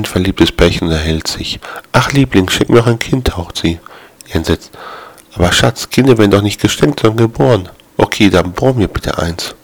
Ein verliebtes Pärchen unterhält sich. Ach, Liebling, schenk mir doch ein Kind, taucht sie. Er entsetzt. Aber Schatz, Kinder werden doch nicht geschenkt, sondern geboren. Okay, dann bohr mir bitte eins.